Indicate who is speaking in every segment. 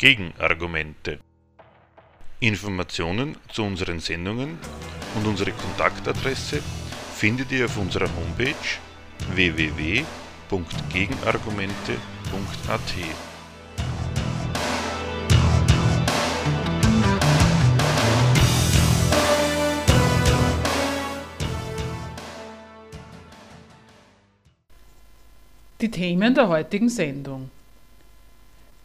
Speaker 1: Gegenargumente. Informationen zu unseren Sendungen und unsere Kontaktadresse findet ihr auf unserer Homepage www.gegenargumente.at.
Speaker 2: Die Themen der heutigen Sendung.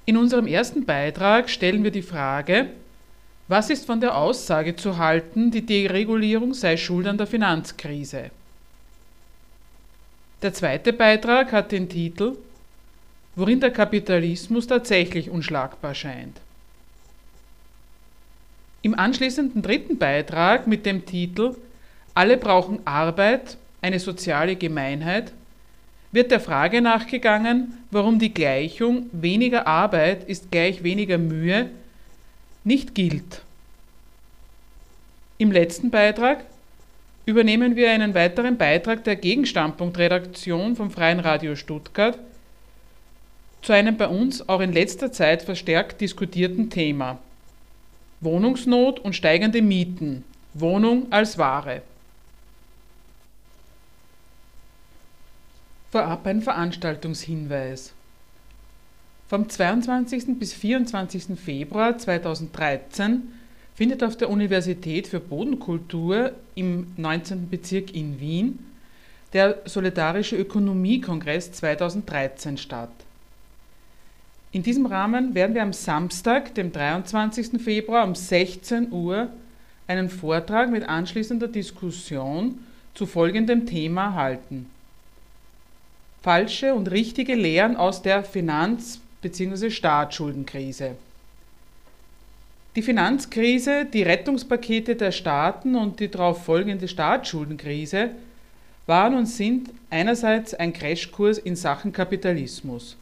Speaker 2: In unserem ersten Beitrag stellen wir die Frage, was ist von der Aussage zu halten, die Deregulierung sei schuld an der Finanzkrise? Der zweite Beitrag hat den Titel Worin der Kapitalismus tatsächlich unschlagbar scheint. Im anschließenden dritten Beitrag mit dem Titel Alle brauchen Arbeit, eine soziale Gemeinheit wird der Frage nachgegangen, warum die Gleichung weniger Arbeit ist gleich weniger Mühe nicht gilt. Im letzten Beitrag übernehmen wir einen weiteren Beitrag der Gegenstandpunktredaktion vom Freien Radio Stuttgart zu einem bei uns auch in letzter Zeit verstärkt diskutierten Thema Wohnungsnot und steigende Mieten, Wohnung als Ware. Vorab ein Veranstaltungshinweis. Vom 22. bis 24. Februar 2013 findet auf der Universität für Bodenkultur im 19. Bezirk in Wien der Solidarische Ökonomiekongress 2013 statt. In diesem Rahmen werden wir am Samstag, dem 23. Februar um 16 Uhr einen Vortrag mit anschließender Diskussion zu folgendem Thema halten falsche und richtige Lehren aus der Finanz- bzw. Staatsschuldenkrise. Die Finanzkrise, die Rettungspakete der Staaten und die darauf folgende Staatsschuldenkrise waren und sind einerseits ein Crashkurs in Sachen Kapitalismus.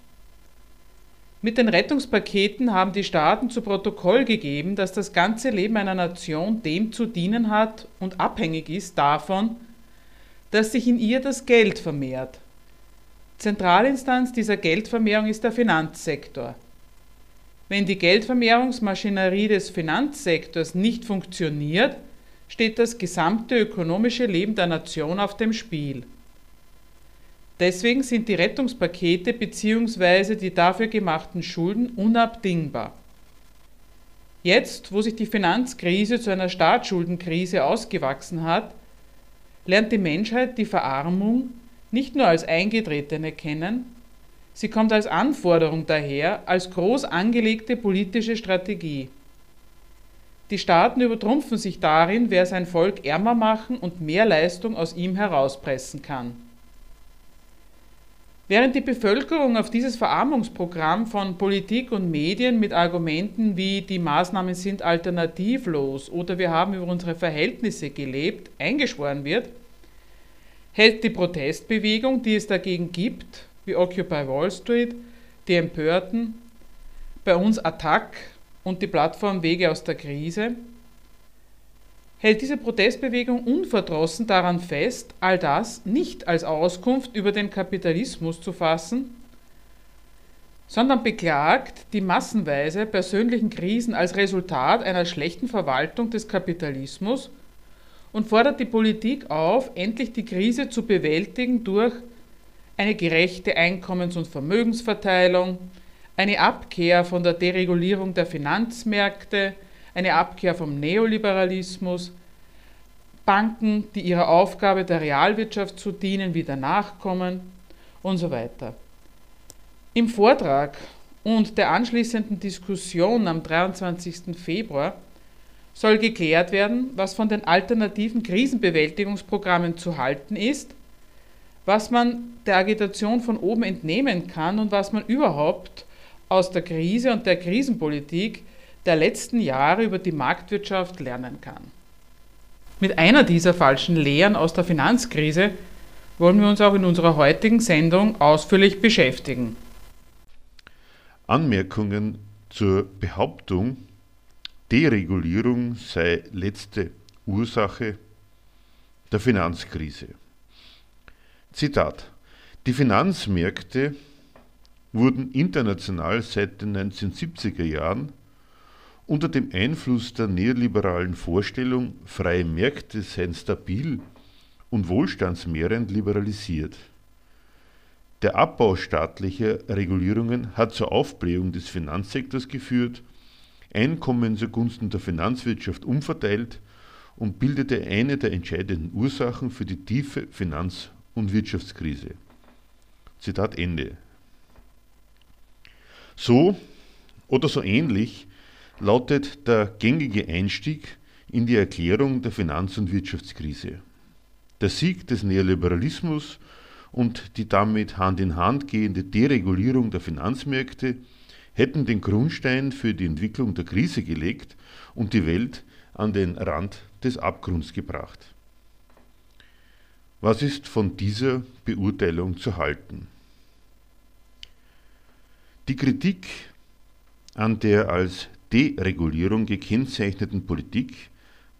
Speaker 2: Mit den Rettungspaketen haben die Staaten zu Protokoll gegeben, dass das ganze Leben einer Nation dem zu dienen hat und abhängig ist davon, dass sich in ihr das Geld vermehrt, Zentralinstanz dieser Geldvermehrung ist der Finanzsektor. Wenn die Geldvermehrungsmaschinerie des Finanzsektors nicht funktioniert, steht das gesamte ökonomische Leben der Nation auf dem Spiel. Deswegen sind die Rettungspakete bzw. die dafür gemachten Schulden unabdingbar. Jetzt, wo sich die Finanzkrise zu einer Staatsschuldenkrise ausgewachsen hat, lernt die Menschheit die Verarmung nicht nur als eingetretene kennen, sie kommt als Anforderung daher, als groß angelegte politische Strategie. Die Staaten übertrumpfen sich darin, wer sein Volk ärmer machen und mehr Leistung aus ihm herauspressen kann. Während die Bevölkerung auf dieses Verarmungsprogramm von Politik und Medien mit Argumenten wie die Maßnahmen sind alternativlos oder wir haben über unsere Verhältnisse gelebt eingeschworen wird, hält die Protestbewegung, die es dagegen gibt, wie Occupy Wall Street, die Empörten, bei uns Attack und die Plattform Wege aus der Krise, hält diese Protestbewegung unverdrossen daran fest, all das nicht als Auskunft über den Kapitalismus zu fassen, sondern beklagt die massenweise persönlichen Krisen als Resultat einer schlechten Verwaltung des Kapitalismus und fordert die Politik auf, endlich die Krise zu bewältigen durch eine gerechte Einkommens- und Vermögensverteilung, eine Abkehr von der Deregulierung der Finanzmärkte, eine Abkehr vom Neoliberalismus, Banken, die ihrer Aufgabe der Realwirtschaft zu dienen, wieder nachkommen und so weiter. Im Vortrag und der anschließenden Diskussion am 23. Februar soll geklärt werden, was von den alternativen Krisenbewältigungsprogrammen zu halten ist, was man der Agitation von oben entnehmen kann und was man überhaupt aus der Krise und der Krisenpolitik der letzten Jahre über die Marktwirtschaft lernen kann. Mit einer dieser falschen Lehren aus der Finanzkrise wollen wir uns auch in unserer heutigen Sendung ausführlich beschäftigen.
Speaker 1: Anmerkungen zur Behauptung, Deregulierung sei letzte Ursache der Finanzkrise. Zitat. Die Finanzmärkte wurden international seit den 1970er Jahren unter dem Einfluss der neoliberalen Vorstellung, freie Märkte seien stabil und wohlstandsmehrend liberalisiert. Der Abbau staatlicher Regulierungen hat zur Aufblähung des Finanzsektors geführt, Einkommen zugunsten der Finanzwirtschaft umverteilt und bildete eine der entscheidenden Ursachen für die tiefe Finanz- und Wirtschaftskrise. Zitat Ende. So oder so ähnlich lautet der gängige Einstieg in die Erklärung der Finanz- und Wirtschaftskrise. Der Sieg des Neoliberalismus und die damit Hand in Hand gehende Deregulierung der Finanzmärkte hätten den Grundstein für die Entwicklung der Krise gelegt und die Welt an den Rand des Abgrunds gebracht. Was ist von dieser Beurteilung zu halten? Die Kritik an der als Deregulierung gekennzeichneten Politik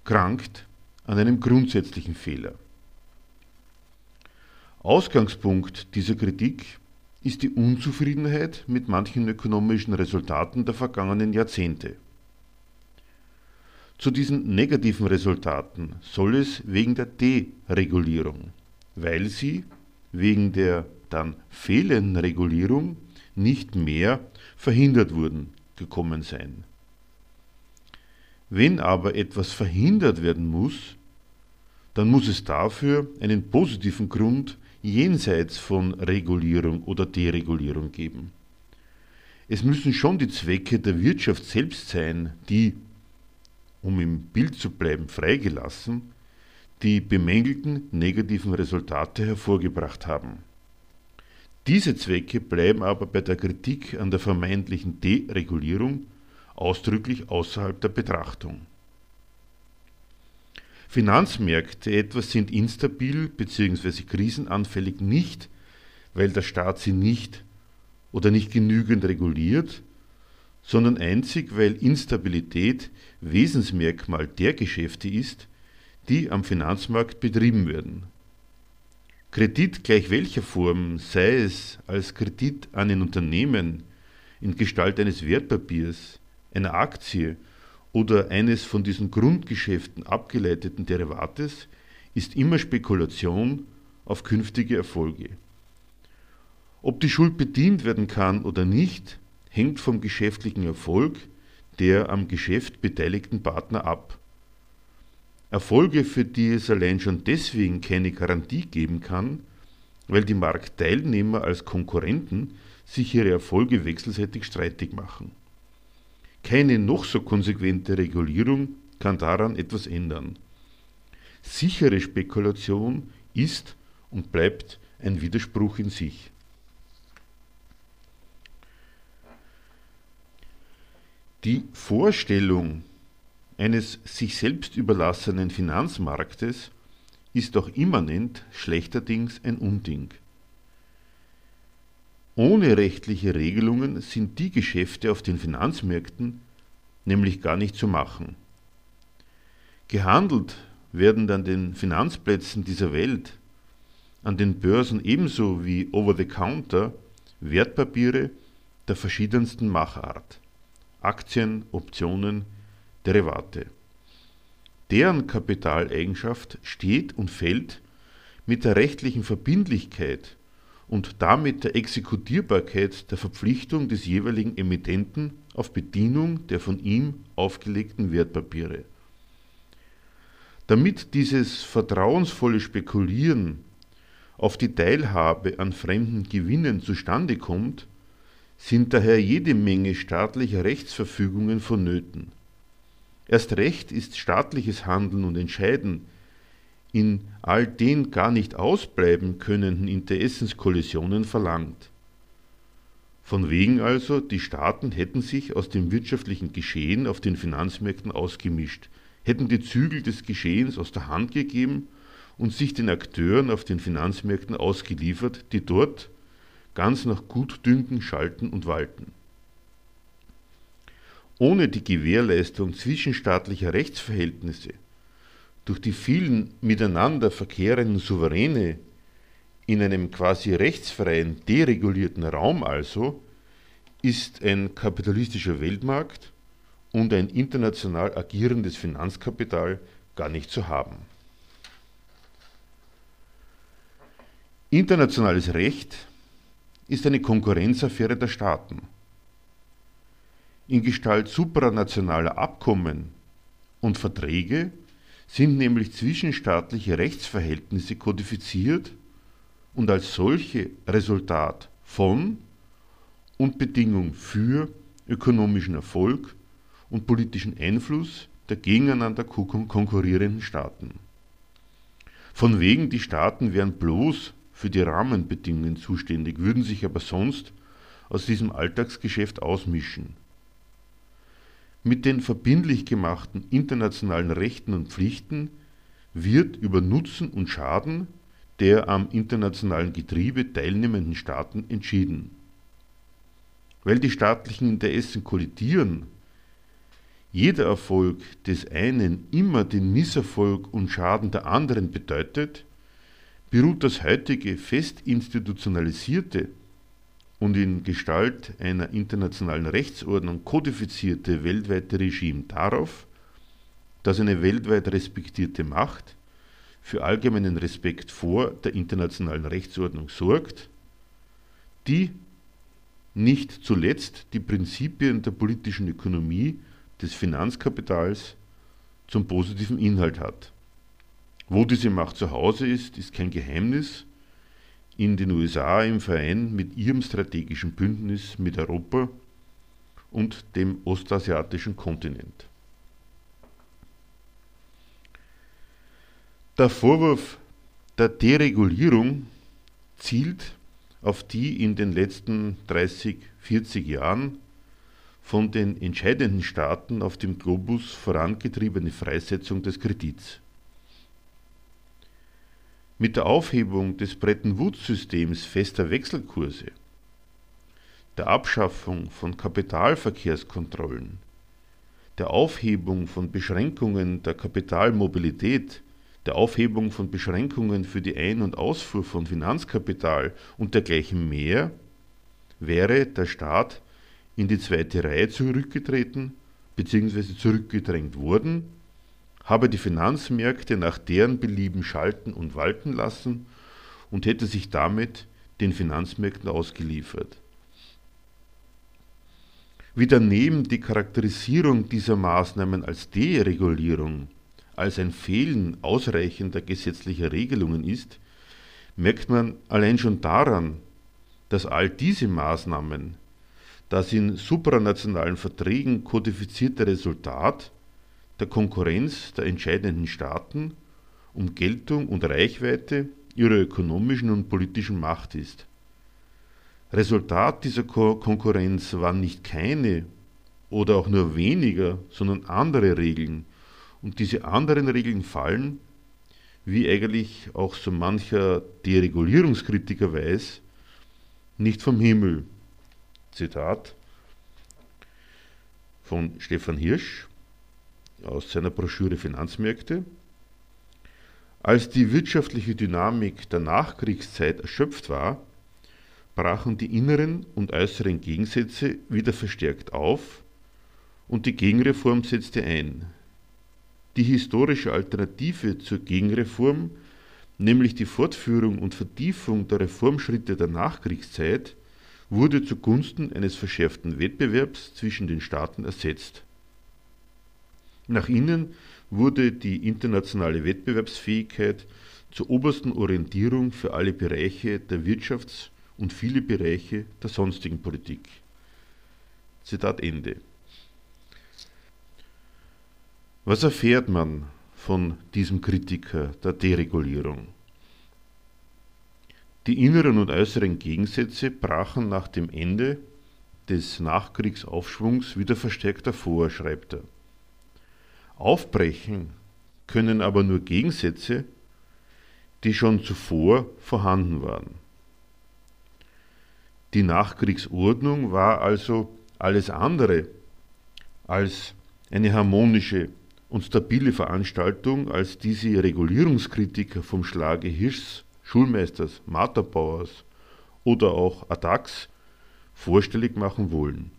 Speaker 1: krankt an einem grundsätzlichen Fehler. Ausgangspunkt dieser Kritik ist die Unzufriedenheit mit manchen ökonomischen Resultaten der vergangenen Jahrzehnte. Zu diesen negativen Resultaten soll es wegen der Deregulierung, weil sie wegen der dann fehlenden Regulierung nicht mehr verhindert wurden, gekommen sein. Wenn aber etwas verhindert werden muss, dann muss es dafür einen positiven Grund jenseits von Regulierung oder Deregulierung geben. Es müssen schon die Zwecke der Wirtschaft selbst sein, die, um im Bild zu bleiben, freigelassen, die bemängelten negativen Resultate hervorgebracht haben. Diese Zwecke bleiben aber bei der Kritik an der vermeintlichen Deregulierung ausdrücklich außerhalb der Betrachtung. Finanzmärkte etwas sind instabil bzw. krisenanfällig nicht, weil der Staat sie nicht oder nicht genügend reguliert, sondern einzig, weil Instabilität Wesensmerkmal der Geschäfte ist, die am Finanzmarkt betrieben werden. Kredit gleich welcher Form, sei es als Kredit an ein Unternehmen in Gestalt eines Wertpapiers, einer Aktie oder eines von diesen Grundgeschäften abgeleiteten Derivates ist immer Spekulation auf künftige Erfolge. Ob die Schuld bedient werden kann oder nicht, hängt vom geschäftlichen Erfolg der am Geschäft beteiligten Partner ab. Erfolge, für die es allein schon deswegen keine Garantie geben kann, weil die Marktteilnehmer als Konkurrenten sich ihre Erfolge wechselseitig streitig machen. Keine noch so konsequente Regulierung kann daran etwas ändern. Sichere Spekulation ist und bleibt ein Widerspruch in sich. Die Vorstellung eines sich selbst überlassenen Finanzmarktes ist auch immanent schlechterdings ein Unding. Ohne rechtliche Regelungen sind die Geschäfte auf den Finanzmärkten nämlich gar nicht zu machen. Gehandelt werden an den Finanzplätzen dieser Welt, an den Börsen ebenso wie over the counter Wertpapiere der verschiedensten Machart, Aktien, Optionen, Derivate. Deren Kapitaleigenschaft steht und fällt mit der rechtlichen Verbindlichkeit und damit der Exekutierbarkeit der Verpflichtung des jeweiligen Emittenten auf Bedienung der von ihm aufgelegten Wertpapiere. Damit dieses vertrauensvolle Spekulieren auf die Teilhabe an fremden Gewinnen zustande kommt, sind daher jede Menge staatlicher Rechtsverfügungen vonnöten. Erst recht ist staatliches Handeln und Entscheiden in all den gar nicht ausbleiben könnenden Interessenskollisionen verlangt. Von wegen also, die Staaten hätten sich aus dem wirtschaftlichen Geschehen auf den Finanzmärkten ausgemischt, hätten die Zügel des Geschehens aus der Hand gegeben und sich den Akteuren auf den Finanzmärkten ausgeliefert, die dort ganz nach Gutdünken schalten und walten. Ohne die Gewährleistung zwischenstaatlicher Rechtsverhältnisse durch die vielen miteinander verkehrenden Souveräne In einem quasi rechtsfreien, deregulierten Raum also ist ein kapitalistischer Weltmarkt und ein international agierendes Finanzkapital gar nicht zu haben. Internationales Recht ist eine Konkurrenzaffäre der Staaten. In Gestalt supranationaler Abkommen und Verträge sind nämlich zwischenstaatliche Rechtsverhältnisse kodifiziert und als solche Resultat von und Bedingung für ökonomischen Erfolg und politischen Einfluss der gegeneinander konkurrierenden Staaten. Von wegen, die Staaten wären bloß für die Rahmenbedingungen zuständig, würden sich aber sonst aus diesem Alltagsgeschäft ausmischen. Mit den verbindlich gemachten internationalen Rechten und Pflichten wird über Nutzen und Schaden der am internationalen Getriebe teilnehmenden Staaten entschieden. Weil die staatlichen Interessen kollidieren, jeder Erfolg des einen immer den Misserfolg und Schaden der anderen bedeutet, beruht das heutige fest institutionalisierte und in Gestalt einer internationalen Rechtsordnung kodifizierte weltweite Regime darauf, dass eine weltweit respektierte Macht für allgemeinen Respekt vor der internationalen Rechtsordnung sorgt, die nicht zuletzt die Prinzipien der politischen Ökonomie des Finanzkapitals zum positiven Inhalt hat. Wo diese Macht zu Hause ist, ist kein Geheimnis. In den USA im Verein mit ihrem strategischen Bündnis mit Europa und dem ostasiatischen Kontinent. Der Vorwurf der Deregulierung zielt auf die in den letzten 30, 40 Jahren von den entscheidenden Staaten auf dem Globus vorangetriebene Freisetzung des Kredits. Mit der Aufhebung des Bretton Woods-Systems fester Wechselkurse, der Abschaffung von Kapitalverkehrskontrollen, der Aufhebung von Beschränkungen der Kapitalmobilität der Aufhebung von Beschränkungen für die Ein- und Ausfuhr von Finanzkapital und dergleichen mehr, wäre der Staat in die zweite Reihe zurückgetreten bzw. zurückgedrängt worden, habe die Finanzmärkte nach deren Belieben schalten und walten lassen und hätte sich damit den Finanzmärkten ausgeliefert. Wie daneben die Charakterisierung dieser Maßnahmen als Deregulierung als ein Fehlen ausreichender gesetzlicher Regelungen ist, merkt man allein schon daran, dass all diese Maßnahmen das in supranationalen Verträgen kodifizierte Resultat der Konkurrenz der entscheidenden Staaten um Geltung und Reichweite ihrer ökonomischen und politischen Macht ist. Resultat dieser Ko Konkurrenz waren nicht keine oder auch nur weniger, sondern andere Regeln, und diese anderen Regeln fallen, wie eigentlich auch so mancher Deregulierungskritiker weiß, nicht vom Himmel. Zitat von Stefan Hirsch aus seiner Broschüre Finanzmärkte. Als die wirtschaftliche Dynamik der Nachkriegszeit erschöpft war, brachen die inneren und äußeren Gegensätze wieder verstärkt auf und die Gegenreform setzte ein. Die historische Alternative zur Gegenreform, nämlich die Fortführung und Vertiefung der Reformschritte der Nachkriegszeit, wurde zugunsten eines verschärften Wettbewerbs zwischen den Staaten ersetzt. Nach innen wurde die internationale Wettbewerbsfähigkeit zur obersten Orientierung für alle Bereiche der Wirtschafts- und viele Bereiche der sonstigen Politik. Zitat Ende. Was erfährt man von diesem Kritiker der Deregulierung? Die inneren und äußeren Gegensätze brachen nach dem Ende des Nachkriegsaufschwungs wieder verstärkt hervor, schreibt er. Aufbrechen können aber nur Gegensätze, die schon zuvor vorhanden waren. Die Nachkriegsordnung war also alles andere als eine harmonische und stabile Veranstaltung, als diese Regulierungskritiker vom Schlage Hirschs Schulmeisters Marterbauers oder auch Adax vorstellig machen wollen.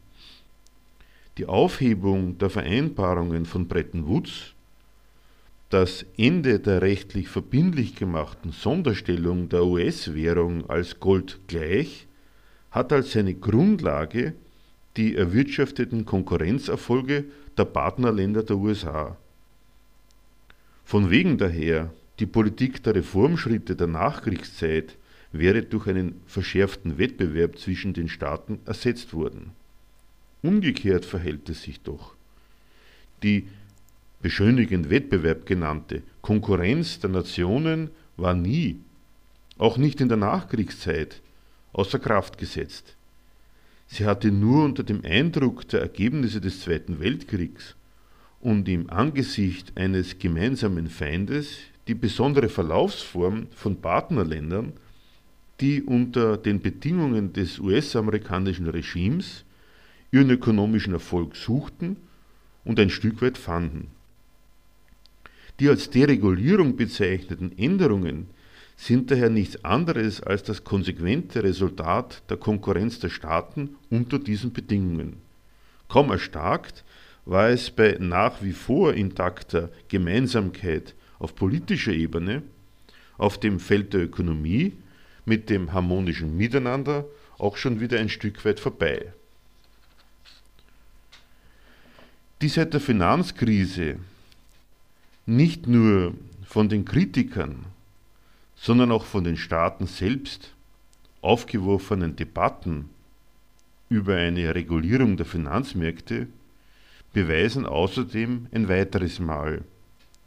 Speaker 1: Die Aufhebung der Vereinbarungen von Bretton Woods, das Ende der rechtlich verbindlich gemachten Sonderstellung der US-Währung als Gold gleich hat als seine Grundlage die erwirtschafteten Konkurrenzerfolge der Partnerländer der USA. Von wegen daher, die Politik der Reformschritte der Nachkriegszeit wäre durch einen verschärften Wettbewerb zwischen den Staaten ersetzt worden. Umgekehrt verhält es sich doch. Die beschönigend Wettbewerb genannte Konkurrenz der Nationen war nie, auch nicht in der Nachkriegszeit, außer Kraft gesetzt. Sie hatte nur unter dem Eindruck der Ergebnisse des Zweiten Weltkriegs und im Angesicht eines gemeinsamen Feindes die besondere Verlaufsform von Partnerländern, die unter den Bedingungen des US-amerikanischen Regimes ihren ökonomischen Erfolg suchten und ein Stück weit fanden. Die als Deregulierung bezeichneten Änderungen sind daher nichts anderes als das konsequente Resultat der Konkurrenz der Staaten unter diesen Bedingungen. Kaum erstarkt war es bei nach wie vor intakter Gemeinsamkeit auf politischer Ebene, auf dem Feld der Ökonomie, mit dem harmonischen Miteinander auch schon wieder ein Stück weit vorbei. Die seit der Finanzkrise nicht nur von den Kritikern sondern auch von den Staaten selbst aufgeworfenen Debatten über eine Regulierung der Finanzmärkte beweisen außerdem ein weiteres Mal,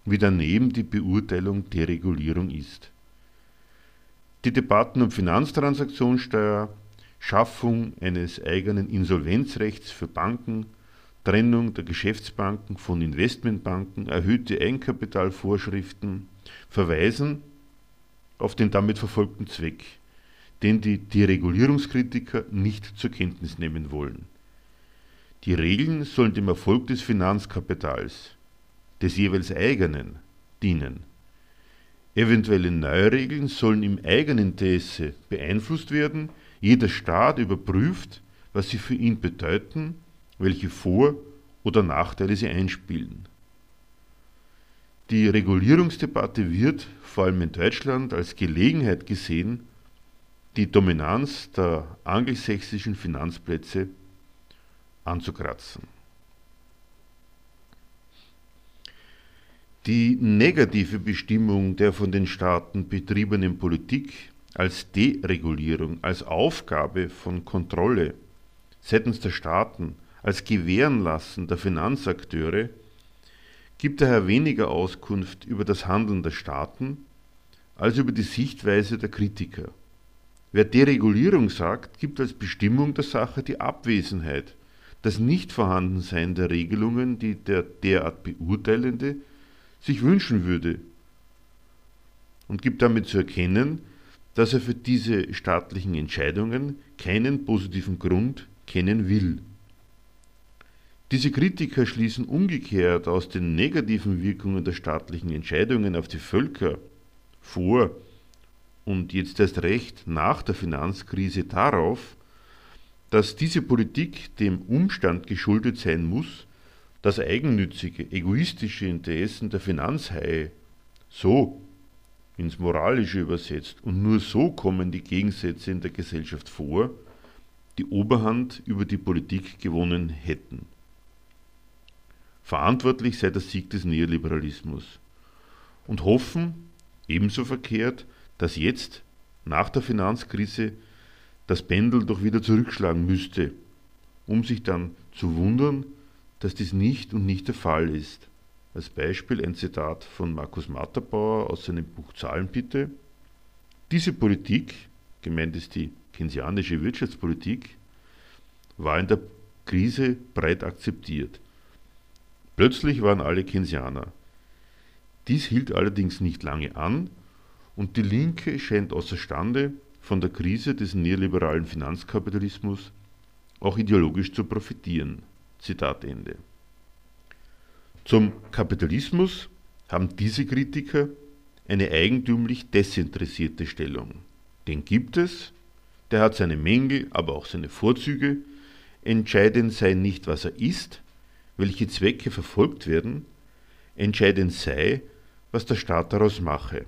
Speaker 1: wie daneben die Beurteilung der Regulierung ist. Die Debatten um Finanztransaktionssteuer, Schaffung eines eigenen Insolvenzrechts für Banken, Trennung der Geschäftsbanken von Investmentbanken, erhöhte Eigenkapitalvorschriften verweisen auf den damit verfolgten Zweck, den die Deregulierungskritiker nicht zur Kenntnis nehmen wollen. Die Regeln sollen dem Erfolg des Finanzkapitals, des jeweils eigenen, dienen. Eventuelle Neuregeln sollen im eigenen Interesse beeinflusst werden, jeder Staat überprüft, was sie für ihn bedeuten, welche Vor- oder Nachteile sie einspielen. Die Regulierungsdebatte wird, vor allem in Deutschland, als Gelegenheit gesehen, die Dominanz der angelsächsischen Finanzplätze anzukratzen. Die negative Bestimmung der von den Staaten betriebenen Politik als Deregulierung, als Aufgabe von Kontrolle seitens der Staaten, als Gewährenlassen der Finanzakteure gibt daher weniger Auskunft über das Handeln der Staaten als über die Sichtweise der Kritiker. Wer Deregulierung sagt, gibt als Bestimmung der Sache die Abwesenheit, das Nichtvorhandensein der Regelungen, die der derart Beurteilende sich wünschen würde, und gibt damit zu erkennen, dass er für diese staatlichen Entscheidungen keinen positiven Grund kennen will. Diese Kritiker schließen umgekehrt aus den negativen Wirkungen der staatlichen Entscheidungen auf die Völker vor und jetzt erst recht nach der Finanzkrise darauf, dass diese Politik dem Umstand geschuldet sein muss, dass eigennützige, egoistische Interessen der Finanzhaie so ins Moralische übersetzt und nur so kommen die Gegensätze in der Gesellschaft vor, die Oberhand über die Politik gewonnen hätten. Verantwortlich sei der Sieg des Neoliberalismus. Und hoffen, ebenso verkehrt, dass jetzt, nach der Finanzkrise, das Pendel doch wieder zurückschlagen müsste, um sich dann zu wundern, dass dies nicht und nicht der Fall ist. Als Beispiel ein Zitat von Markus Matterbauer aus seinem Buch Zahlenbitte. Diese Politik, gemeint ist die keynesianische Wirtschaftspolitik, war in der Krise breit akzeptiert. Plötzlich waren alle Keynesianer. Dies hielt allerdings nicht lange an und die Linke scheint außerstande, von der Krise des neoliberalen Finanzkapitalismus auch ideologisch zu profitieren. Zitat Ende. Zum Kapitalismus haben diese Kritiker eine eigentümlich desinteressierte Stellung. Den gibt es, der hat seine Mängel, aber auch seine Vorzüge. Entscheidend sei nicht, was er ist, welche Zwecke verfolgt werden, entscheidend sei, was der Staat daraus mache.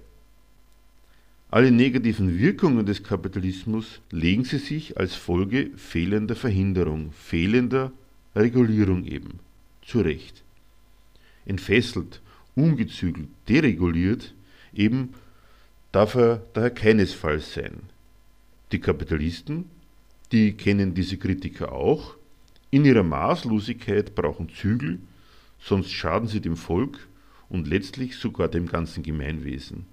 Speaker 1: Alle negativen Wirkungen des Kapitalismus legen sie sich als Folge fehlender Verhinderung, fehlender Regulierung eben zurecht. Entfesselt, ungezügelt, dereguliert eben darf er daher keinesfalls sein. Die Kapitalisten, die kennen diese Kritiker auch, in ihrer Maßlosigkeit brauchen Zügel, sonst schaden sie dem Volk und letztlich sogar dem ganzen Gemeinwesen.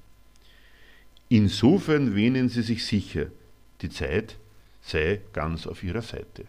Speaker 1: Insofern wähnen sie sich sicher, die Zeit sei ganz auf ihrer Seite.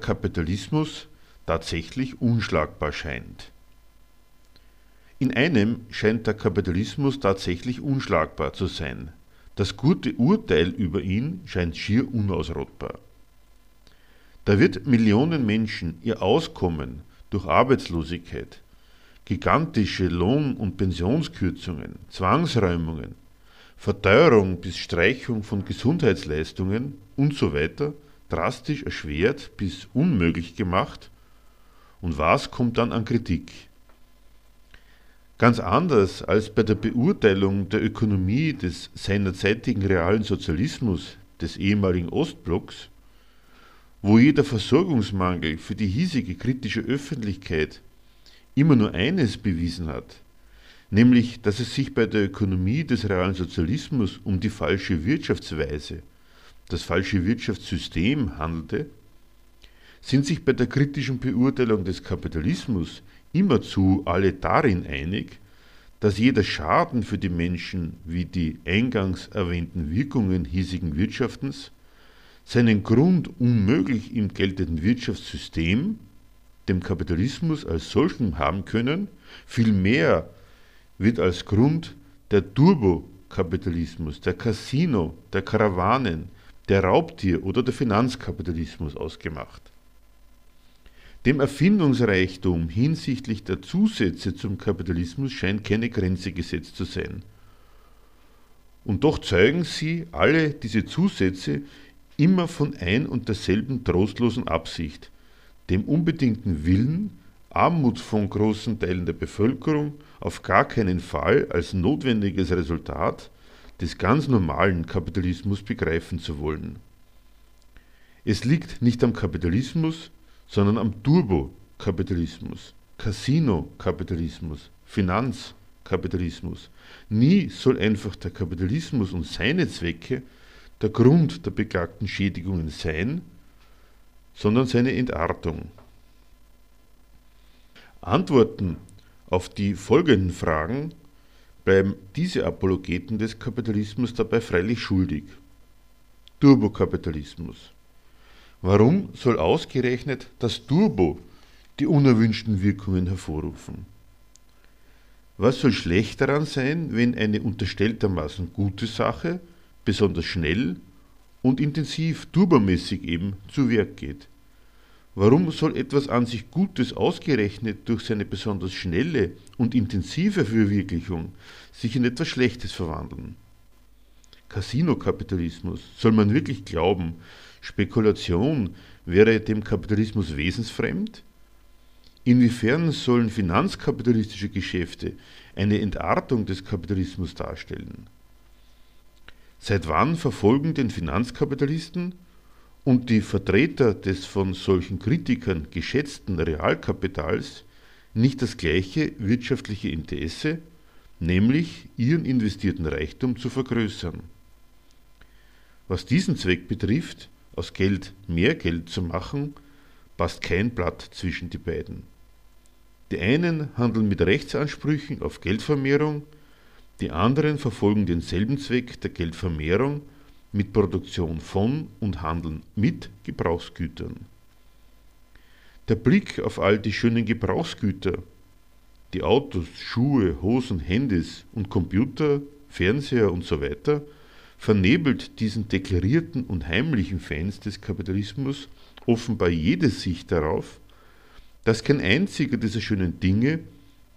Speaker 1: Kapitalismus tatsächlich unschlagbar scheint. In einem scheint der Kapitalismus tatsächlich unschlagbar zu sein. Das gute Urteil über ihn scheint schier unausrottbar. Da wird Millionen Menschen ihr Auskommen durch Arbeitslosigkeit, gigantische Lohn- und Pensionskürzungen, Zwangsräumungen, Verteuerung bis Streichung von Gesundheitsleistungen usw. So drastisch erschwert bis unmöglich gemacht. Und was kommt dann an Kritik? Ganz anders als bei der Beurteilung der Ökonomie des seinerzeitigen realen Sozialismus des ehemaligen Ostblocks, wo jeder Versorgungsmangel für die hiesige kritische Öffentlichkeit immer nur eines bewiesen hat, nämlich dass es sich bei der Ökonomie des realen Sozialismus um die falsche Wirtschaftsweise das falsche Wirtschaftssystem handelte, sind sich bei der kritischen Beurteilung des Kapitalismus immerzu alle darin einig, dass jeder Schaden für die Menschen wie die eingangs erwähnten Wirkungen hiesigen Wirtschaftens seinen Grund unmöglich im geltenden Wirtschaftssystem, dem Kapitalismus als solchen haben können, vielmehr wird als Grund der Turbokapitalismus, der Casino, der Karawanen, der Raubtier- oder der Finanzkapitalismus ausgemacht. Dem Erfindungsreichtum hinsichtlich der Zusätze zum Kapitalismus scheint keine Grenze gesetzt zu sein. Und doch zeugen sie alle diese Zusätze immer von ein und derselben trostlosen Absicht, dem unbedingten Willen, Armut von großen Teilen der Bevölkerung auf gar keinen Fall als notwendiges Resultat des ganz normalen Kapitalismus begreifen zu wollen. Es liegt nicht am Kapitalismus, sondern am Turbokapitalismus, Casino-Kapitalismus, Finanzkapitalismus. Nie soll einfach der Kapitalismus und seine Zwecke der Grund der beklagten Schädigungen sein, sondern seine Entartung. Antworten auf die folgenden Fragen bleiben diese Apologeten des Kapitalismus dabei freilich schuldig. Turbokapitalismus. Warum soll ausgerechnet das Turbo die unerwünschten Wirkungen hervorrufen? Was soll schlecht daran sein, wenn eine unterstelltermaßen gute Sache besonders schnell und intensiv turbomäßig eben zu Werk geht? Warum soll etwas an sich Gutes ausgerechnet durch seine besonders schnelle und intensive Verwirklichung sich in etwas Schlechtes verwandeln? Casino-Kapitalismus, soll man wirklich glauben, Spekulation wäre dem Kapitalismus wesensfremd? Inwiefern sollen finanzkapitalistische Geschäfte eine Entartung des Kapitalismus darstellen? Seit wann verfolgen den Finanzkapitalisten und die Vertreter des von solchen Kritikern geschätzten Realkapitals nicht das gleiche wirtschaftliche Interesse, nämlich ihren investierten Reichtum zu vergrößern. Was diesen Zweck betrifft, aus Geld mehr Geld zu machen, passt kein Blatt zwischen die beiden. Die einen handeln mit Rechtsansprüchen auf Geldvermehrung, die anderen verfolgen denselben Zweck der Geldvermehrung mit Produktion von und Handeln mit Gebrauchsgütern. Der Blick auf all die schönen Gebrauchsgüter, die Autos, Schuhe, Hosen, Handys und Computer, Fernseher und so weiter, vernebelt diesen deklarierten und heimlichen Fans des Kapitalismus offenbar jede Sicht darauf, dass kein einziger dieser schönen Dinge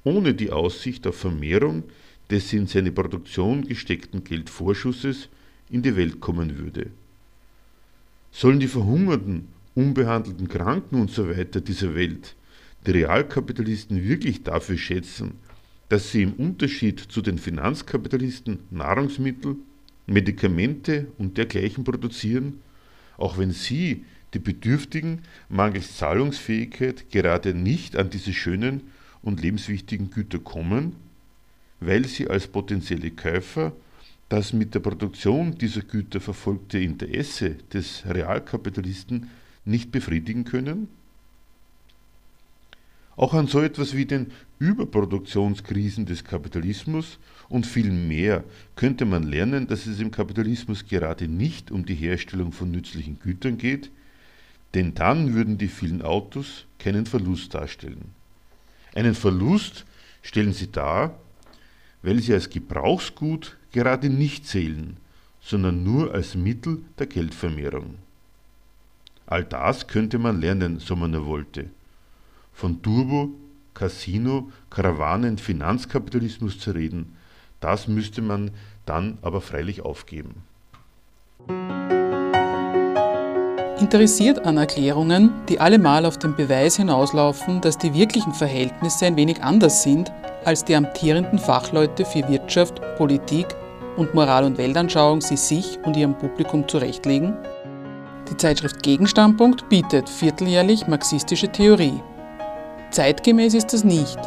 Speaker 1: ohne die Aussicht auf Vermehrung des in seine Produktion gesteckten Geldvorschusses in die Welt kommen würde. Sollen die verhungerten, unbehandelten Kranken usw. So dieser Welt die Realkapitalisten wirklich dafür schätzen, dass sie im Unterschied zu den Finanzkapitalisten Nahrungsmittel, Medikamente und dergleichen produzieren, auch wenn sie, die Bedürftigen, mangels Zahlungsfähigkeit gerade nicht an diese schönen und lebenswichtigen Güter kommen, weil sie als potenzielle Käufer das mit der Produktion dieser Güter verfolgte Interesse des Realkapitalisten nicht befriedigen können? Auch an so etwas wie den Überproduktionskrisen des Kapitalismus und viel mehr könnte man lernen, dass es im Kapitalismus gerade nicht um die Herstellung von nützlichen Gütern geht, denn dann würden die vielen Autos keinen Verlust darstellen. Einen Verlust stellen sie dar, weil sie als Gebrauchsgut gerade nicht zählen, sondern nur als Mittel der Geldvermehrung. All das könnte man lernen, so man nur wollte. Von Turbo, Casino, Karawanen, Finanzkapitalismus zu reden, das müsste man dann aber freilich aufgeben.
Speaker 2: Interessiert an Erklärungen, die allemal auf den Beweis hinauslaufen, dass die wirklichen Verhältnisse ein wenig anders sind, als die amtierenden Fachleute für Wirtschaft, Politik und Moral- und Weltanschauung sie sich und ihrem Publikum zurechtlegen? Die Zeitschrift Gegenstandpunkt bietet vierteljährlich marxistische Theorie. Zeitgemäß ist das nicht.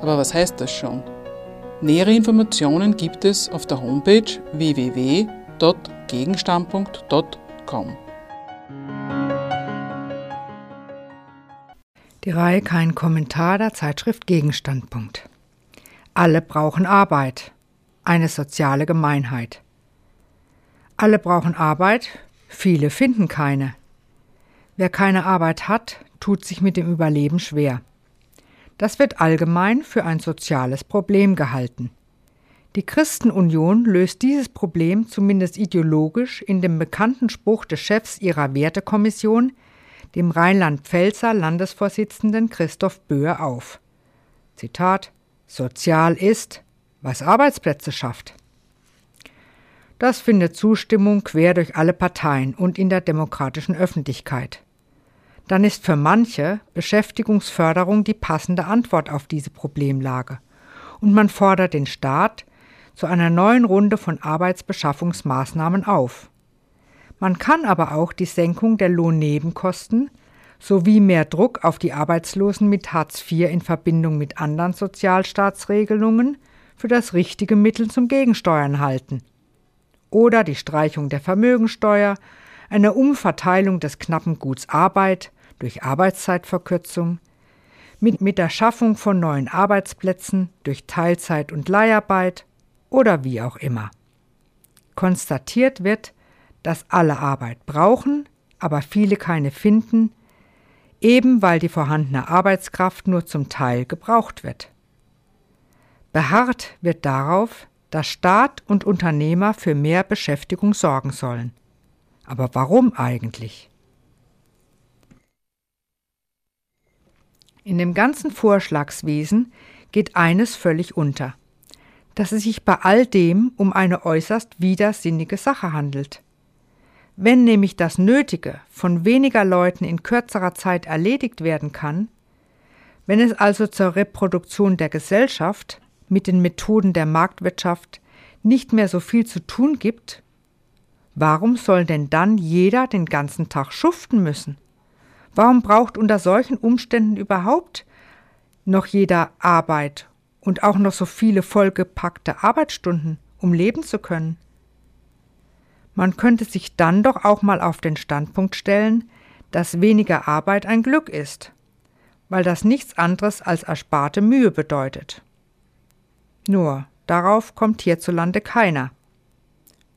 Speaker 2: Aber was heißt das schon? Nähere Informationen gibt es auf der Homepage www.gegenstandpunkt.com.
Speaker 3: Die Reihe Kein Kommentar der Zeitschrift Gegenstandpunkt. Alle brauchen Arbeit eine soziale Gemeinheit. Alle brauchen Arbeit, viele finden keine. Wer keine Arbeit hat, tut sich mit dem Überleben schwer. Das wird allgemein für ein soziales Problem gehalten. Die Christenunion löst dieses Problem zumindest ideologisch in dem bekannten Spruch des Chefs ihrer Wertekommission, dem Rheinland-Pfälzer Landesvorsitzenden Christoph Böhr auf. Zitat Sozial ist, was Arbeitsplätze schafft. Das findet Zustimmung quer durch alle Parteien und in der demokratischen Öffentlichkeit. Dann ist für manche Beschäftigungsförderung die passende Antwort auf diese Problemlage. Und man fordert den Staat, zu einer neuen Runde von Arbeitsbeschaffungsmaßnahmen auf. Man kann aber auch die Senkung der Lohnnebenkosten sowie mehr Druck auf die Arbeitslosen mit Hartz IV in Verbindung mit anderen Sozialstaatsregelungen für das richtige Mittel zum Gegensteuern halten. Oder die Streichung der Vermögensteuer, eine Umverteilung des knappen Guts Arbeit durch Arbeitszeitverkürzung, mit, mit der Schaffung von neuen Arbeitsplätzen durch Teilzeit und Leiharbeit oder wie auch immer. Konstatiert wird, dass alle Arbeit brauchen, aber viele keine finden, eben weil die vorhandene Arbeitskraft nur zum Teil gebraucht wird. Beharrt wird darauf, dass Staat und Unternehmer für mehr Beschäftigung sorgen sollen. Aber warum eigentlich? In dem ganzen Vorschlagswesen geht eines völlig unter dass es sich bei all dem um eine äußerst widersinnige Sache handelt. Wenn nämlich das Nötige von weniger Leuten in kürzerer Zeit erledigt werden kann, wenn es also zur Reproduktion der Gesellschaft mit den Methoden der Marktwirtschaft nicht mehr so viel zu tun gibt, warum soll denn dann jeder den ganzen Tag schuften müssen? Warum braucht unter solchen Umständen überhaupt noch jeder Arbeit und auch noch so viele vollgepackte Arbeitsstunden, um leben zu können. Man könnte sich dann doch auch mal auf den Standpunkt stellen, dass weniger Arbeit ein Glück ist, weil das nichts anderes als ersparte Mühe bedeutet. Nur, darauf kommt hierzulande keiner.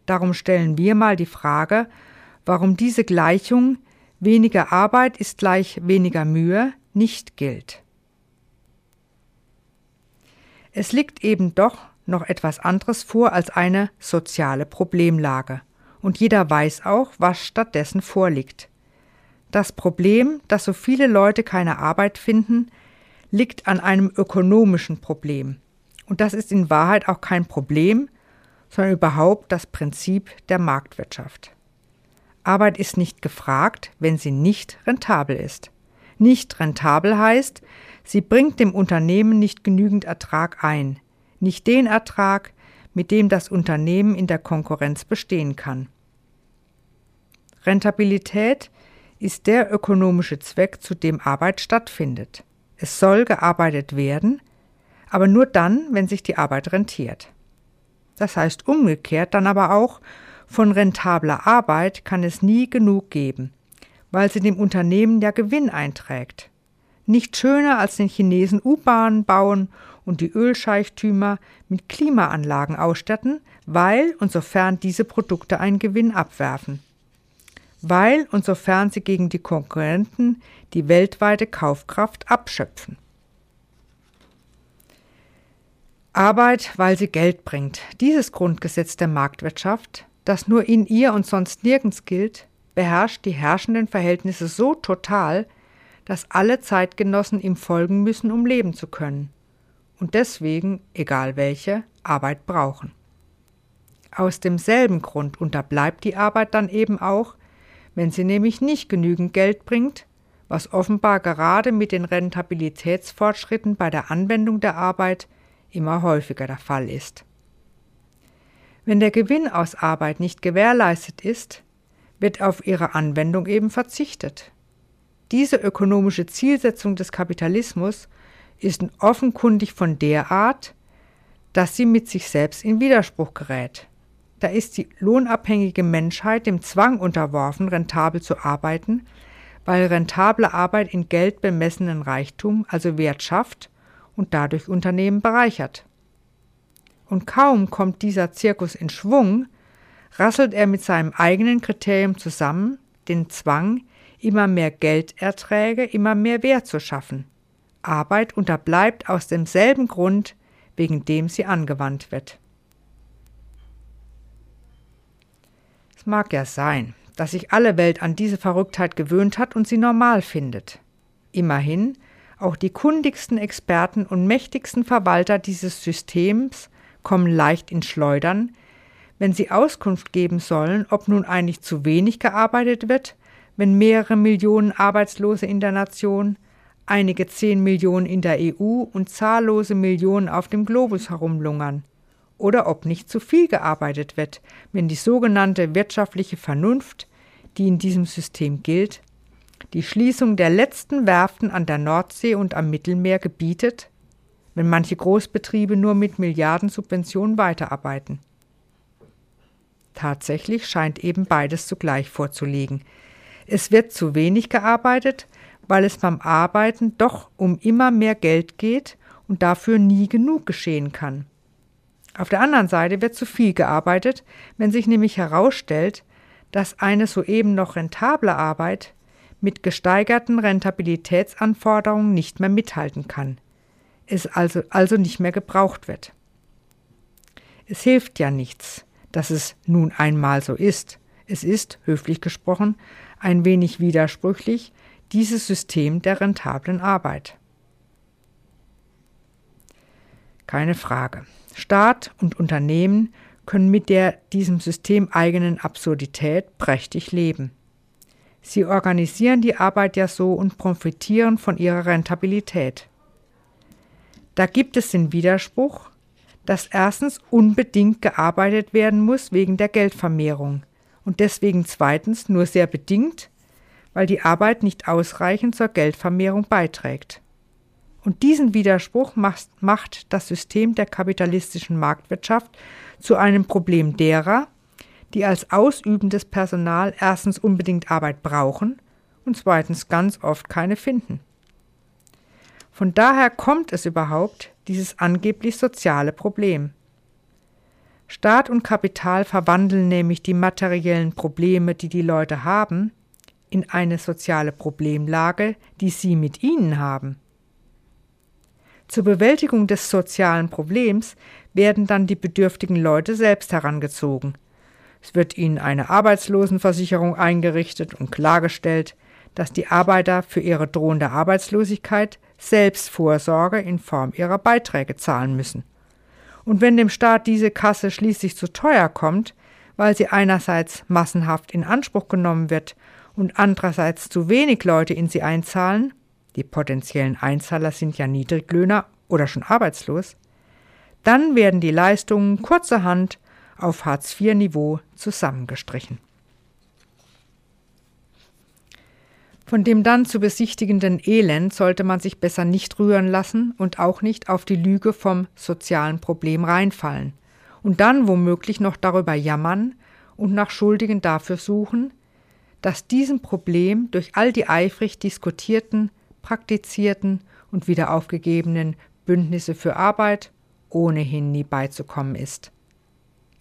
Speaker 3: Darum stellen wir mal die Frage, warum diese Gleichung weniger Arbeit ist gleich weniger Mühe nicht gilt. Es liegt eben doch noch etwas anderes vor als eine soziale Problemlage. Und jeder weiß auch, was stattdessen vorliegt. Das Problem, dass so viele Leute keine Arbeit finden, liegt an einem ökonomischen Problem. Und das ist in Wahrheit auch kein Problem, sondern überhaupt das Prinzip der Marktwirtschaft. Arbeit ist nicht gefragt, wenn sie nicht rentabel ist. Nicht rentabel heißt, Sie bringt dem Unternehmen nicht genügend Ertrag ein, nicht den Ertrag, mit dem das Unternehmen in der Konkurrenz bestehen kann. Rentabilität ist der ökonomische Zweck, zu dem Arbeit stattfindet. Es soll gearbeitet werden, aber nur dann, wenn sich die Arbeit rentiert. Das heißt umgekehrt dann aber auch, von rentabler Arbeit kann es nie genug geben, weil sie dem Unternehmen ja Gewinn einträgt nicht schöner als den Chinesen U-Bahnen bauen und die Ölscheichtümer mit Klimaanlagen ausstatten, weil und sofern diese Produkte einen Gewinn abwerfen. Weil und sofern sie gegen die Konkurrenten die weltweite Kaufkraft abschöpfen. Arbeit, weil sie Geld bringt. Dieses Grundgesetz der Marktwirtschaft, das nur in ihr und sonst nirgends gilt, beherrscht die herrschenden Verhältnisse so total, dass alle Zeitgenossen ihm folgen müssen, um leben zu können und deswegen, egal welche, Arbeit brauchen. Aus demselben Grund unterbleibt die Arbeit dann eben auch, wenn sie nämlich nicht genügend Geld bringt, was offenbar gerade mit den Rentabilitätsfortschritten bei der Anwendung der Arbeit immer häufiger der Fall ist. Wenn der Gewinn aus Arbeit nicht gewährleistet ist, wird auf ihre Anwendung eben verzichtet. Diese ökonomische Zielsetzung des Kapitalismus ist offenkundig von der Art, dass sie mit sich selbst in Widerspruch gerät. Da ist die lohnabhängige Menschheit dem Zwang unterworfen, rentabel zu arbeiten, weil rentable Arbeit in Geld bemessenen Reichtum, also Wert schafft und dadurch Unternehmen bereichert. Und kaum kommt dieser Zirkus in Schwung, rasselt er mit seinem eigenen Kriterium zusammen, den Zwang, immer mehr Gelderträge, immer mehr Wert zu schaffen. Arbeit unterbleibt aus demselben Grund, wegen dem sie angewandt wird. Es mag ja sein, dass sich alle Welt an diese Verrücktheit gewöhnt hat und sie normal findet. Immerhin, auch die kundigsten Experten und mächtigsten Verwalter dieses Systems kommen leicht ins Schleudern, wenn sie Auskunft geben sollen, ob nun eigentlich zu wenig gearbeitet wird, wenn mehrere Millionen Arbeitslose in der Nation, einige zehn Millionen in der EU und zahllose Millionen auf dem Globus herumlungern. Oder ob nicht zu viel gearbeitet wird, wenn die sogenannte wirtschaftliche Vernunft, die in diesem System gilt, die Schließung der letzten Werften an der Nordsee und am Mittelmeer gebietet, wenn manche Großbetriebe nur mit Milliardensubventionen weiterarbeiten. Tatsächlich scheint eben beides zugleich vorzulegen. Es wird zu wenig gearbeitet, weil es beim Arbeiten doch um immer mehr Geld geht und dafür nie genug geschehen kann. Auf der anderen Seite wird zu viel gearbeitet, wenn sich nämlich herausstellt, dass eine soeben noch rentable Arbeit mit gesteigerten Rentabilitätsanforderungen nicht mehr mithalten kann, es also, also nicht mehr gebraucht wird. Es hilft ja nichts, dass es nun einmal so ist. Es ist, höflich gesprochen, ein wenig widersprüchlich, dieses System der rentablen Arbeit. Keine Frage. Staat und Unternehmen können mit der diesem System eigenen Absurdität prächtig leben. Sie organisieren die Arbeit ja so und profitieren von ihrer Rentabilität. Da gibt es den Widerspruch, dass erstens unbedingt gearbeitet werden muss wegen der Geldvermehrung und deswegen zweitens nur sehr bedingt, weil die Arbeit nicht ausreichend zur Geldvermehrung beiträgt. Und diesen Widerspruch macht das System der kapitalistischen Marktwirtschaft zu einem Problem derer, die als ausübendes Personal erstens unbedingt Arbeit brauchen und zweitens ganz oft keine finden. Von daher kommt es überhaupt, dieses angeblich soziale Problem. Staat und Kapital verwandeln nämlich die materiellen Probleme, die die Leute haben, in eine soziale Problemlage, die sie mit ihnen haben. Zur Bewältigung des sozialen Problems werden dann die bedürftigen Leute selbst herangezogen. Es wird ihnen eine Arbeitslosenversicherung eingerichtet und klargestellt, dass die Arbeiter für ihre drohende Arbeitslosigkeit selbst Vorsorge in Form ihrer Beiträge zahlen müssen. Und wenn dem Staat diese Kasse schließlich zu teuer kommt, weil sie einerseits massenhaft in Anspruch genommen wird und andererseits zu wenig Leute in sie einzahlen, die potenziellen Einzahler sind ja Niedriglöhner oder schon arbeitslos, dann werden die Leistungen kurzerhand auf Hartz-IV-Niveau zusammengestrichen. Von dem dann zu besichtigenden Elend sollte man sich besser nicht rühren lassen und auch nicht auf die Lüge vom sozialen Problem reinfallen und dann womöglich noch darüber jammern und nach Schuldigen dafür suchen, dass diesem Problem durch all die eifrig diskutierten praktizierten und wieder aufgegebenen Bündnisse für Arbeit ohnehin nie beizukommen ist.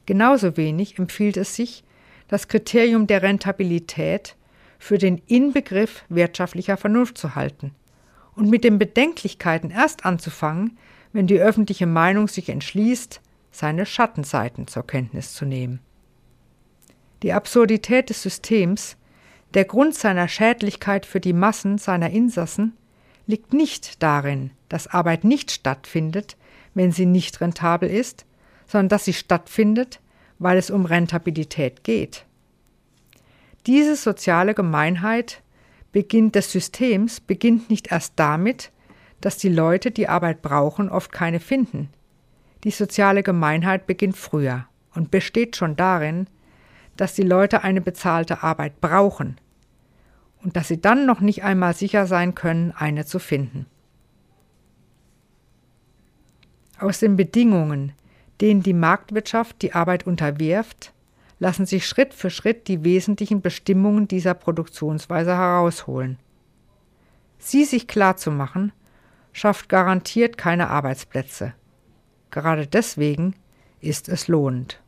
Speaker 3: Genauso wenig empfiehlt es sich, das Kriterium der Rentabilität für den Inbegriff wirtschaftlicher Vernunft zu halten und mit den Bedenklichkeiten erst anzufangen, wenn die öffentliche Meinung sich entschließt, seine Schattenseiten zur Kenntnis zu nehmen. Die Absurdität des Systems der Grund seiner Schädlichkeit für die Massen seiner Insassen liegt nicht darin, dass Arbeit nicht stattfindet, wenn sie nicht rentabel ist, sondern dass sie stattfindet, weil es um Rentabilität geht. Diese soziale Gemeinheit beginnt des Systems beginnt nicht erst damit, dass die Leute, die Arbeit brauchen, oft keine finden. Die soziale Gemeinheit beginnt früher und besteht schon darin, dass die Leute eine bezahlte Arbeit brauchen, und dass sie dann noch nicht einmal sicher sein können, eine zu finden. Aus den Bedingungen, denen die Marktwirtschaft die Arbeit unterwirft, lassen sich Schritt für Schritt die wesentlichen Bestimmungen dieser Produktionsweise herausholen. Sie sich klar zu machen, schafft garantiert keine Arbeitsplätze. Gerade deswegen ist es lohnend.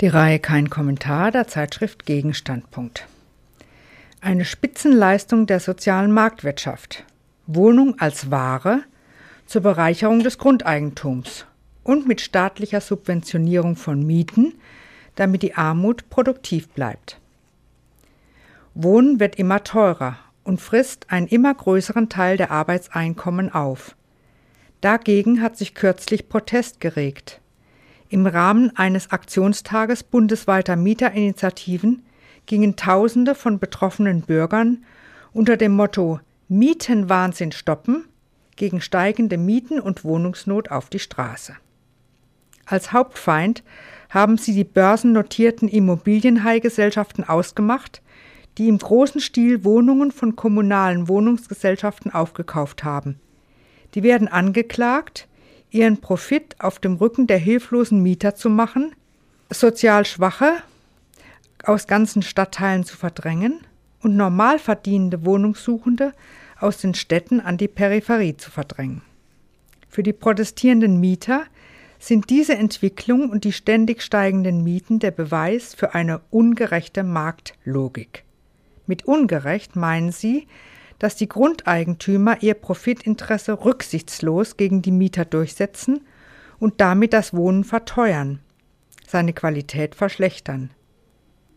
Speaker 3: Die Reihe Kein Kommentar der Zeitschrift Gegenstandpunkt. Eine Spitzenleistung der sozialen Marktwirtschaft. Wohnung als Ware zur Bereicherung des Grundeigentums und mit staatlicher Subventionierung von Mieten, damit die Armut produktiv bleibt. Wohnen wird immer teurer und frisst einen immer größeren Teil der Arbeitseinkommen auf. Dagegen hat sich kürzlich Protest geregt. Im Rahmen eines Aktionstages bundesweiter Mieterinitiativen gingen Tausende von betroffenen Bürgern unter dem Motto Mietenwahnsinn stoppen gegen steigende Mieten und Wohnungsnot auf die Straße. Als Hauptfeind haben sie die börsennotierten Immobilienhai-Gesellschaften ausgemacht, die im großen Stil Wohnungen von kommunalen Wohnungsgesellschaften aufgekauft haben. Die werden angeklagt, ihren Profit auf dem Rücken der hilflosen Mieter zu machen, sozial Schwache aus ganzen Stadtteilen zu verdrängen und normal verdienende Wohnungssuchende aus den Städten an die Peripherie zu verdrängen. Für die protestierenden Mieter sind diese Entwicklung und die ständig steigenden Mieten der Beweis für eine ungerechte Marktlogik. Mit ungerecht meinen sie, dass die Grundeigentümer ihr Profitinteresse rücksichtslos gegen die Mieter durchsetzen und damit das Wohnen verteuern, seine Qualität verschlechtern.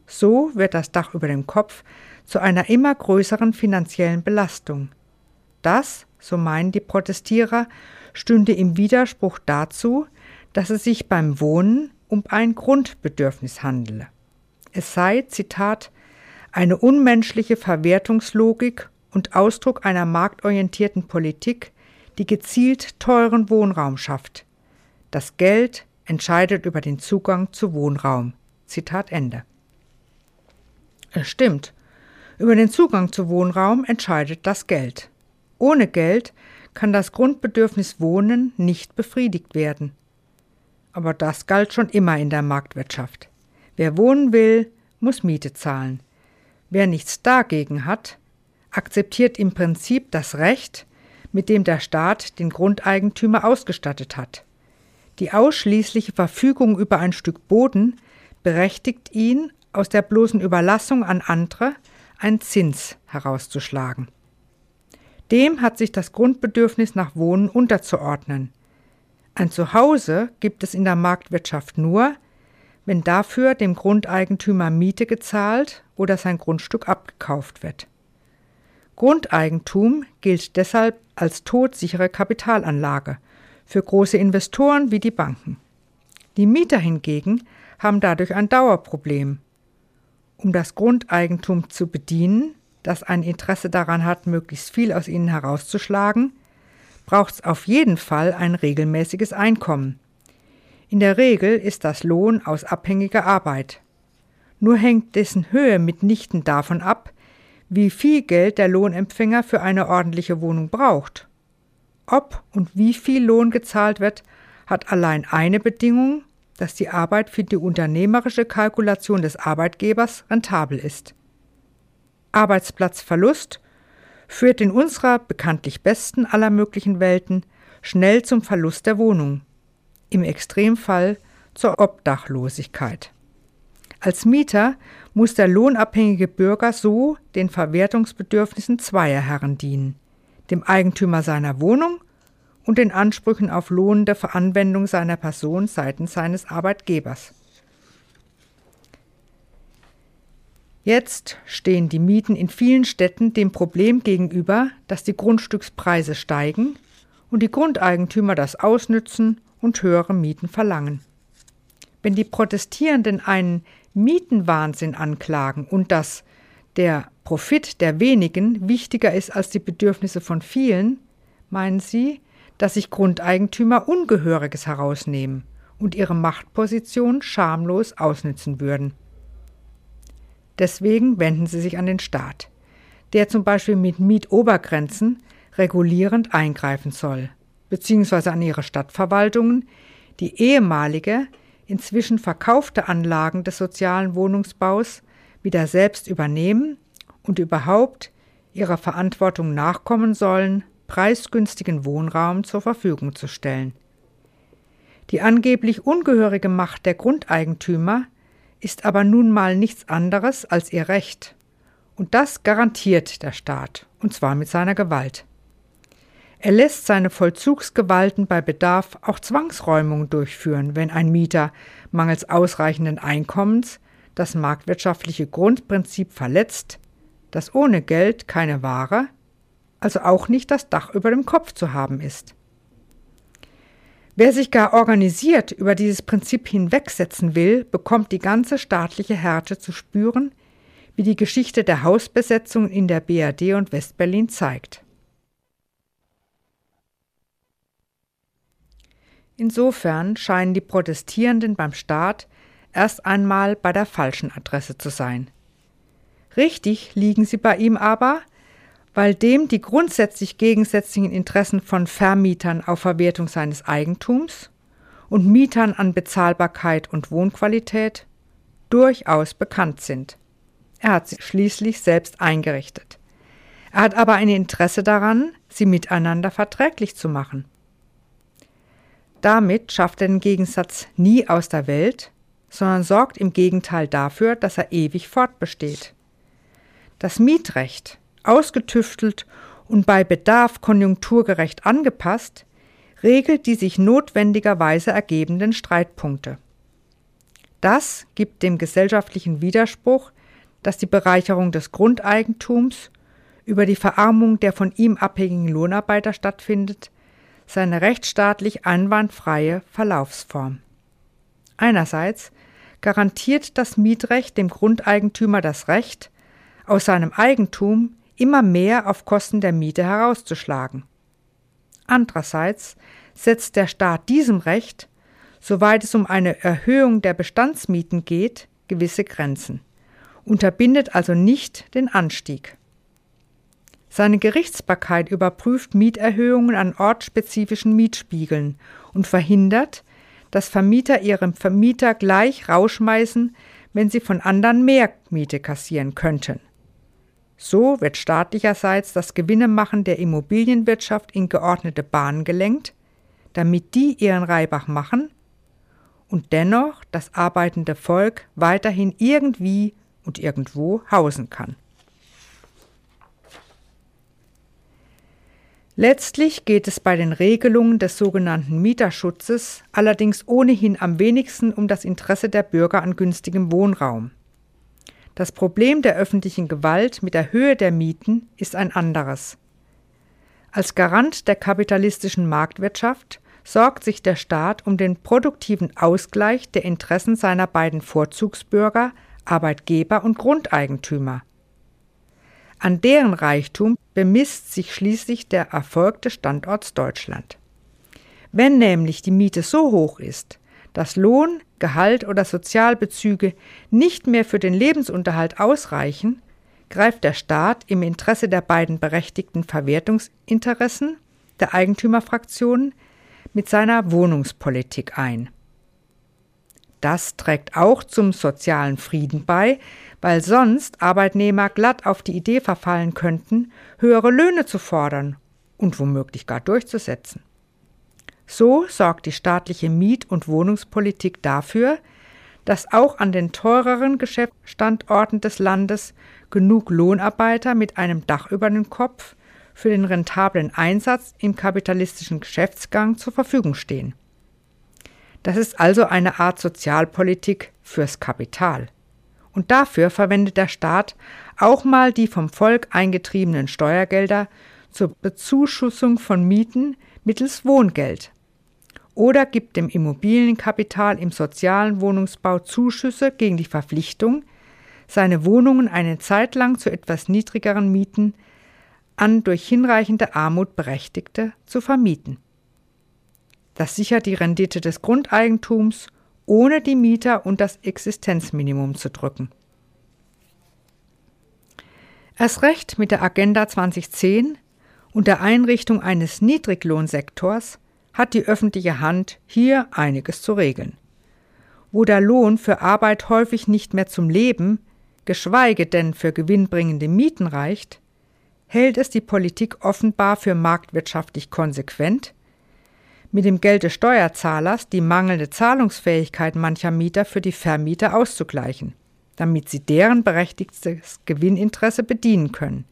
Speaker 3: So wird das Dach über dem Kopf zu einer immer größeren finanziellen Belastung. Das, so meinen die Protestierer, stünde im Widerspruch dazu, dass es sich beim Wohnen um ein Grundbedürfnis handele. Es sei, Zitat, eine unmenschliche Verwertungslogik und Ausdruck einer marktorientierten Politik, die gezielt teuren Wohnraum schafft. Das Geld entscheidet über den Zugang zu Wohnraum. Zitat Ende. Es stimmt. Über den Zugang zu Wohnraum entscheidet das Geld. Ohne Geld kann das Grundbedürfnis Wohnen nicht befriedigt werden. Aber das galt schon immer in der Marktwirtschaft. Wer wohnen will, muss Miete zahlen. Wer nichts dagegen hat, akzeptiert im Prinzip das Recht, mit dem der Staat den Grundeigentümer ausgestattet hat. Die ausschließliche Verfügung über ein Stück Boden berechtigt ihn, aus der bloßen Überlassung an andere einen Zins herauszuschlagen. Dem hat sich das Grundbedürfnis nach Wohnen unterzuordnen. Ein Zuhause gibt es in der Marktwirtschaft nur, wenn dafür dem Grundeigentümer Miete gezahlt oder sein Grundstück abgekauft wird. Grundeigentum gilt deshalb als todsichere Kapitalanlage für große Investoren wie die Banken. Die Mieter hingegen haben dadurch ein Dauerproblem. Um das Grundeigentum zu bedienen, das ein Interesse daran hat, möglichst viel aus ihnen herauszuschlagen, braucht es auf jeden Fall ein regelmäßiges Einkommen. In der Regel ist das Lohn aus abhängiger Arbeit. Nur hängt dessen Höhe mitnichten davon ab, wie viel Geld der Lohnempfänger für eine ordentliche Wohnung braucht. Ob und wie viel Lohn gezahlt wird, hat allein eine Bedingung, dass die Arbeit für die unternehmerische Kalkulation des Arbeitgebers rentabel ist. Arbeitsplatzverlust führt in unserer bekanntlich besten aller möglichen Welten schnell zum Verlust der Wohnung, im Extremfall zur Obdachlosigkeit. Als Mieter muss der lohnabhängige Bürger so den Verwertungsbedürfnissen zweier Herren dienen, dem Eigentümer seiner Wohnung und den Ansprüchen auf lohnende Veranwendung seiner Person seitens seines Arbeitgebers. Jetzt stehen die Mieten in vielen Städten dem Problem gegenüber, dass die Grundstückspreise steigen und die Grundeigentümer das ausnützen und höhere Mieten verlangen. Wenn die Protestierenden einen Mietenwahnsinn anklagen und dass der Profit der wenigen wichtiger ist als die Bedürfnisse von vielen, meinen sie, dass sich Grundeigentümer Ungehöriges herausnehmen und ihre Machtposition schamlos ausnützen würden. Deswegen wenden sie sich an den Staat, der zum Beispiel mit Mietobergrenzen regulierend eingreifen soll, beziehungsweise an ihre Stadtverwaltungen, die ehemalige, inzwischen verkaufte Anlagen des sozialen Wohnungsbaus wieder selbst übernehmen und überhaupt ihrer Verantwortung nachkommen sollen, preisgünstigen Wohnraum zur Verfügung zu stellen. Die angeblich ungehörige Macht der Grundeigentümer ist aber nun mal nichts anderes als ihr Recht. Und das garantiert der Staat, und zwar mit seiner Gewalt. Er lässt seine Vollzugsgewalten bei Bedarf auch Zwangsräumungen durchführen, wenn ein Mieter mangels ausreichenden Einkommens das marktwirtschaftliche Grundprinzip verletzt, dass ohne Geld keine Ware, also auch nicht das Dach über dem Kopf zu haben ist. Wer sich gar organisiert über dieses Prinzip hinwegsetzen will, bekommt die ganze staatliche Härte zu spüren, wie die Geschichte der Hausbesetzungen in der BRD und Westberlin zeigt. Insofern scheinen die Protestierenden beim Staat erst einmal bei der falschen Adresse zu sein. Richtig liegen sie bei ihm aber, weil dem die grundsätzlich gegensätzlichen Interessen von Vermietern auf Verwertung seines Eigentums und Mietern an Bezahlbarkeit und Wohnqualität durchaus bekannt sind. Er hat sie schließlich selbst eingerichtet. Er hat aber ein Interesse daran, sie miteinander verträglich zu machen. Damit schafft er den Gegensatz nie aus der Welt, sondern sorgt im Gegenteil dafür, dass er ewig fortbesteht. Das Mietrecht, ausgetüftelt und bei Bedarf konjunkturgerecht angepasst, regelt die sich notwendigerweise ergebenden Streitpunkte. Das gibt dem gesellschaftlichen Widerspruch, dass die Bereicherung des Grundeigentums über die Verarmung der von ihm abhängigen Lohnarbeiter stattfindet, seine rechtsstaatlich einwandfreie Verlaufsform. Einerseits garantiert das Mietrecht dem Grundeigentümer das Recht, aus seinem Eigentum immer mehr auf Kosten der Miete herauszuschlagen. Andererseits setzt der Staat diesem Recht, soweit es um eine Erhöhung der Bestandsmieten geht, gewisse Grenzen, unterbindet also nicht den Anstieg. Seine Gerichtsbarkeit überprüft Mieterhöhungen an ortsspezifischen Mietspiegeln und verhindert, dass Vermieter ihrem Vermieter gleich rausschmeißen, wenn sie von anderen mehr Miete kassieren könnten. So wird staatlicherseits das Gewinnemachen der Immobilienwirtschaft in geordnete Bahnen gelenkt, damit die ihren Reibach machen und dennoch das arbeitende Volk weiterhin irgendwie und irgendwo hausen kann. Letztlich geht es bei den Regelungen des sogenannten Mieterschutzes allerdings ohnehin am wenigsten um das Interesse der Bürger an günstigem Wohnraum. Das Problem der öffentlichen Gewalt mit der Höhe der Mieten ist ein anderes. Als Garant der kapitalistischen Marktwirtschaft sorgt sich der Staat um den produktiven Ausgleich der Interessen seiner beiden Vorzugsbürger, Arbeitgeber und Grundeigentümer. An deren Reichtum bemisst sich schließlich der Erfolg des Standorts Deutschland. Wenn nämlich die Miete so hoch ist, dass Lohn, Gehalt oder Sozialbezüge nicht mehr für den Lebensunterhalt ausreichen, greift der Staat im Interesse der beiden berechtigten Verwertungsinteressen der Eigentümerfraktionen mit seiner Wohnungspolitik ein. Das trägt auch zum sozialen Frieden bei, weil sonst Arbeitnehmer glatt auf die Idee verfallen könnten, höhere Löhne zu fordern und womöglich gar durchzusetzen. So sorgt die staatliche Miet- und Wohnungspolitik dafür, dass auch an den teureren Geschäftsstandorten des Landes genug Lohnarbeiter mit einem Dach über den Kopf für den rentablen Einsatz im kapitalistischen Geschäftsgang zur Verfügung stehen. Das ist also eine Art Sozialpolitik fürs Kapital. Und dafür verwendet der Staat auch mal die vom Volk eingetriebenen Steuergelder zur Bezuschussung von Mieten mittels Wohngeld oder gibt dem Immobilienkapital im sozialen Wohnungsbau Zuschüsse gegen die Verpflichtung, seine Wohnungen eine Zeit lang zu etwas niedrigeren Mieten an durch hinreichende Armut Berechtigte zu vermieten. Das sichert die Rendite des Grundeigentums ohne die Mieter und das Existenzminimum zu drücken. Erst recht mit der Agenda 2010 und der Einrichtung eines Niedriglohnsektors hat die öffentliche Hand hier einiges zu regeln. Wo der Lohn für Arbeit häufig nicht mehr zum Leben, geschweige denn für gewinnbringende Mieten reicht, hält es die Politik offenbar für marktwirtschaftlich konsequent, mit dem Geld des Steuerzahlers die mangelnde Zahlungsfähigkeit mancher Mieter für die Vermieter auszugleichen, damit sie deren berechtigtes Gewinninteresse bedienen können.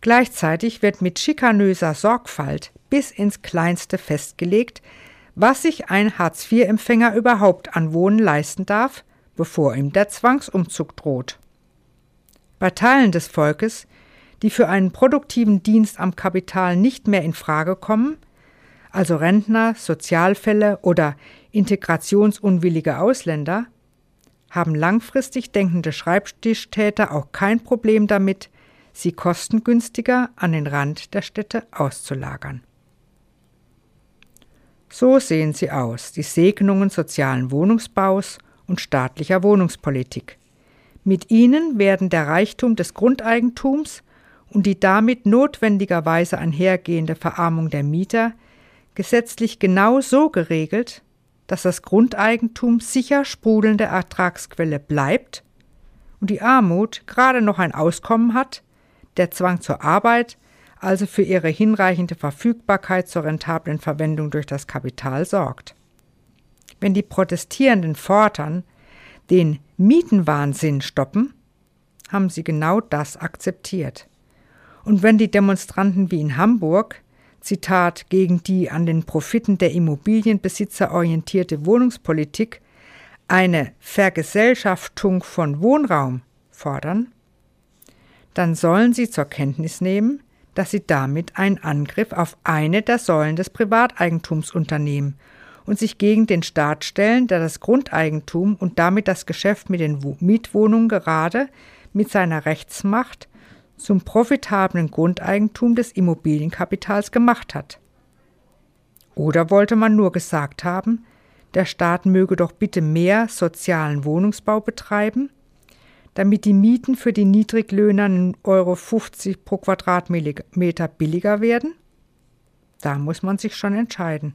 Speaker 3: Gleichzeitig wird mit schikanöser Sorgfalt bis ins Kleinste festgelegt, was sich ein Hartz-IV-Empfänger überhaupt an Wohnen leisten darf, bevor ihm der Zwangsumzug droht. Bei Teilen des Volkes, die für einen produktiven Dienst am Kapital nicht mehr in Frage kommen, also Rentner, Sozialfälle oder integrationsunwillige Ausländer, haben langfristig denkende Schreibtischtäter auch kein Problem damit, sie kostengünstiger an den Rand der Städte auszulagern. So sehen sie aus, die Segnungen sozialen Wohnungsbaus und staatlicher Wohnungspolitik. Mit ihnen werden der Reichtum des Grundeigentums und die damit notwendigerweise einhergehende Verarmung der Mieter gesetzlich genau so geregelt, dass das Grundeigentum sicher sprudelnde Ertragsquelle bleibt und die Armut gerade noch ein Auskommen hat, der Zwang zur Arbeit also für ihre hinreichende Verfügbarkeit zur rentablen Verwendung durch das Kapital sorgt. Wenn die Protestierenden fordern, den Mietenwahnsinn stoppen, haben sie genau das akzeptiert. Und wenn die Demonstranten wie in Hamburg, Zitat, gegen die an den Profiten der Immobilienbesitzer orientierte Wohnungspolitik eine Vergesellschaftung von Wohnraum fordern, dann sollen sie zur Kenntnis nehmen, dass sie damit einen Angriff auf eine der Säulen des Privateigentums unternehmen und sich gegen den Staat stellen, der das Grundeigentum und damit das Geschäft mit den Mietwohnungen gerade mit seiner Rechtsmacht zum profitablen Grundeigentum des Immobilienkapitals gemacht hat. Oder wollte man nur gesagt haben, der Staat möge doch bitte mehr sozialen Wohnungsbau betreiben damit die Mieten für die Niedriglöhner 1,50 Euro pro Quadratmeter billiger werden? Da muss man sich schon entscheiden.